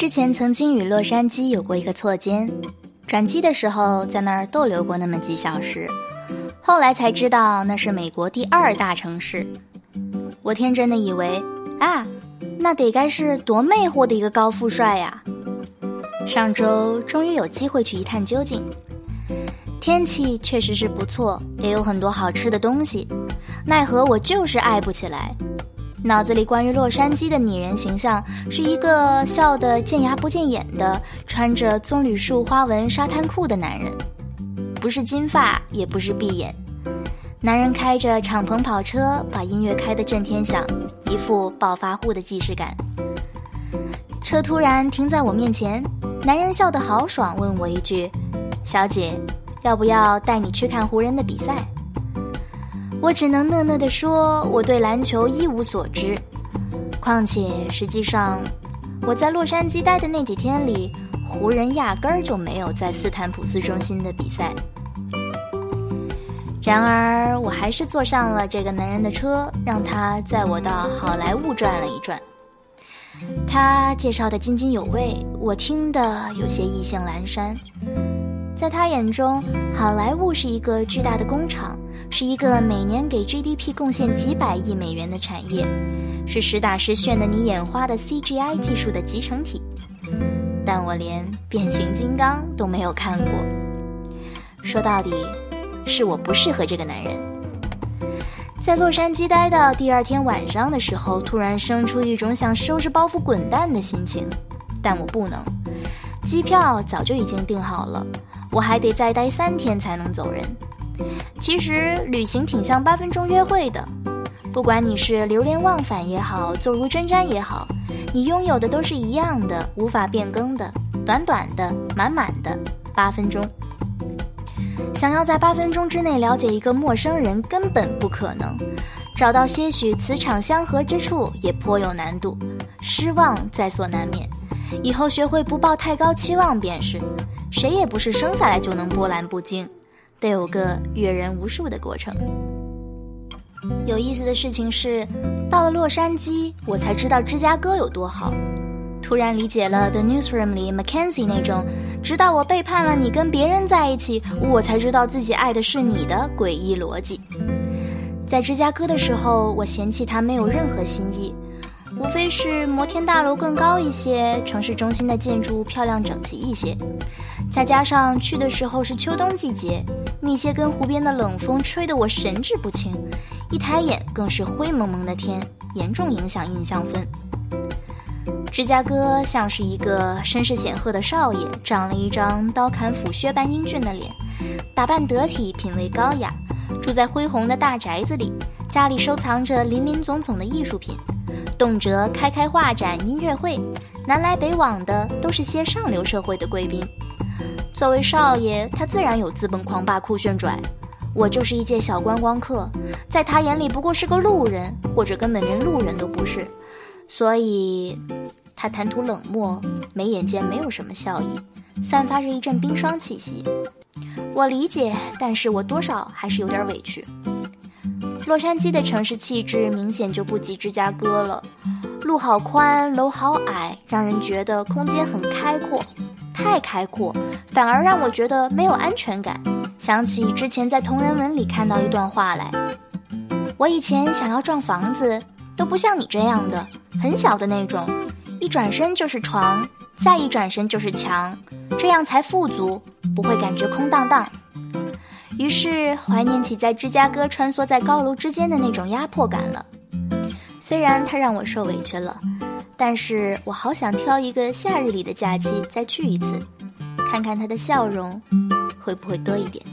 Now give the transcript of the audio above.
之前曾经与洛杉矶有过一个错肩，转机的时候在那儿逗留过那么几小时，后来才知道那是美国第二大城市。我天真的以为啊，那得该是多魅惑的一个高富帅呀！上周终于有机会去一探究竟，天气确实是不错，也有很多好吃的东西，奈何我就是爱不起来。脑子里关于洛杉矶的拟人形象是一个笑得见牙不见眼的，穿着棕榈树花纹沙滩裤的男人，不是金发，也不是闭眼。男人开着敞篷跑车，把音乐开得震天响，一副暴发户的既视感。车突然停在我面前，男人笑得豪爽，问我一句：“小姐，要不要带你去看湖人的比赛？”我只能讷讷地说，我对篮球一无所知。况且，实际上，我在洛杉矶待的那几天里，湖人压根儿就没有在斯坦普斯中心的比赛。然而，我还是坐上了这个男人的车，让他载我到好莱坞转了一转。他介绍的津津有味，我听得有些意兴阑珊。在他眼中，好莱坞是一个巨大的工厂，是一个每年给 GDP 贡献几百亿美元的产业，是实打实炫得你眼花的 CGI 技术的集成体。但我连变形金刚都没有看过。说到底，是我不适合这个男人。在洛杉矶待到第二天晚上的时候，突然生出一种想收拾包袱滚蛋的心情，但我不能。机票早就已经订好了。我还得再待三天才能走人。其实旅行挺像八分钟约会的，不管你是流连忘返也好，坐如针毡也好，你拥有的都是一样的，无法变更的，短短的、满满的八分钟。想要在八分钟之内了解一个陌生人根本不可能，找到些许磁场相合之处也颇有难度，失望在所难免。以后学会不抱太高期望便是。谁也不是生下来就能波澜不惊，得有个阅人无数的过程。有意思的事情是，到了洛杉矶，我才知道芝加哥有多好。突然理解了《The Newsroom》里 Mackenzie 那种“直到我背叛了你，跟别人在一起，我才知道自己爱的是你”的诡异逻辑。在芝加哥的时候，我嫌弃他没有任何新意。无非是摩天大楼更高一些，城市中心的建筑漂亮整齐一些，再加上去的时候是秋冬季节，密歇根湖边的冷风吹得我神志不清，一抬眼更是灰蒙蒙的天，严重影响印象分。芝加哥像是一个身世显赫的少爷，长了一张刀砍斧削般英俊的脸，打扮得体，品味高雅，住在恢宏的大宅子里，家里收藏着林林总总的艺术品。动辄开开画展、音乐会，南来北往的都是些上流社会的贵宾。作为少爷，他自然有资本狂霸、酷炫拽。我就是一介小观光客，在他眼里不过是个路人，或者根本连路人都不是。所以，他谈吐冷漠，眉眼间没有什么笑意，散发着一阵冰霜气息。我理解，但是我多少还是有点委屈。洛杉矶的城市气质明显就不及芝加哥了，路好宽，楼好矮，让人觉得空间很开阔，太开阔，反而让我觉得没有安全感。想起之前在同人文里看到一段话来，我以前想要撞房子，都不像你这样的，很小的那种，一转身就是床，再一转身就是墙，这样才富足，不会感觉空荡荡。于是怀念起在芝加哥穿梭在高楼之间的那种压迫感了。虽然它让我受委屈了，但是我好想挑一个夏日里的假期再去一次，看看他的笑容会不会多一点。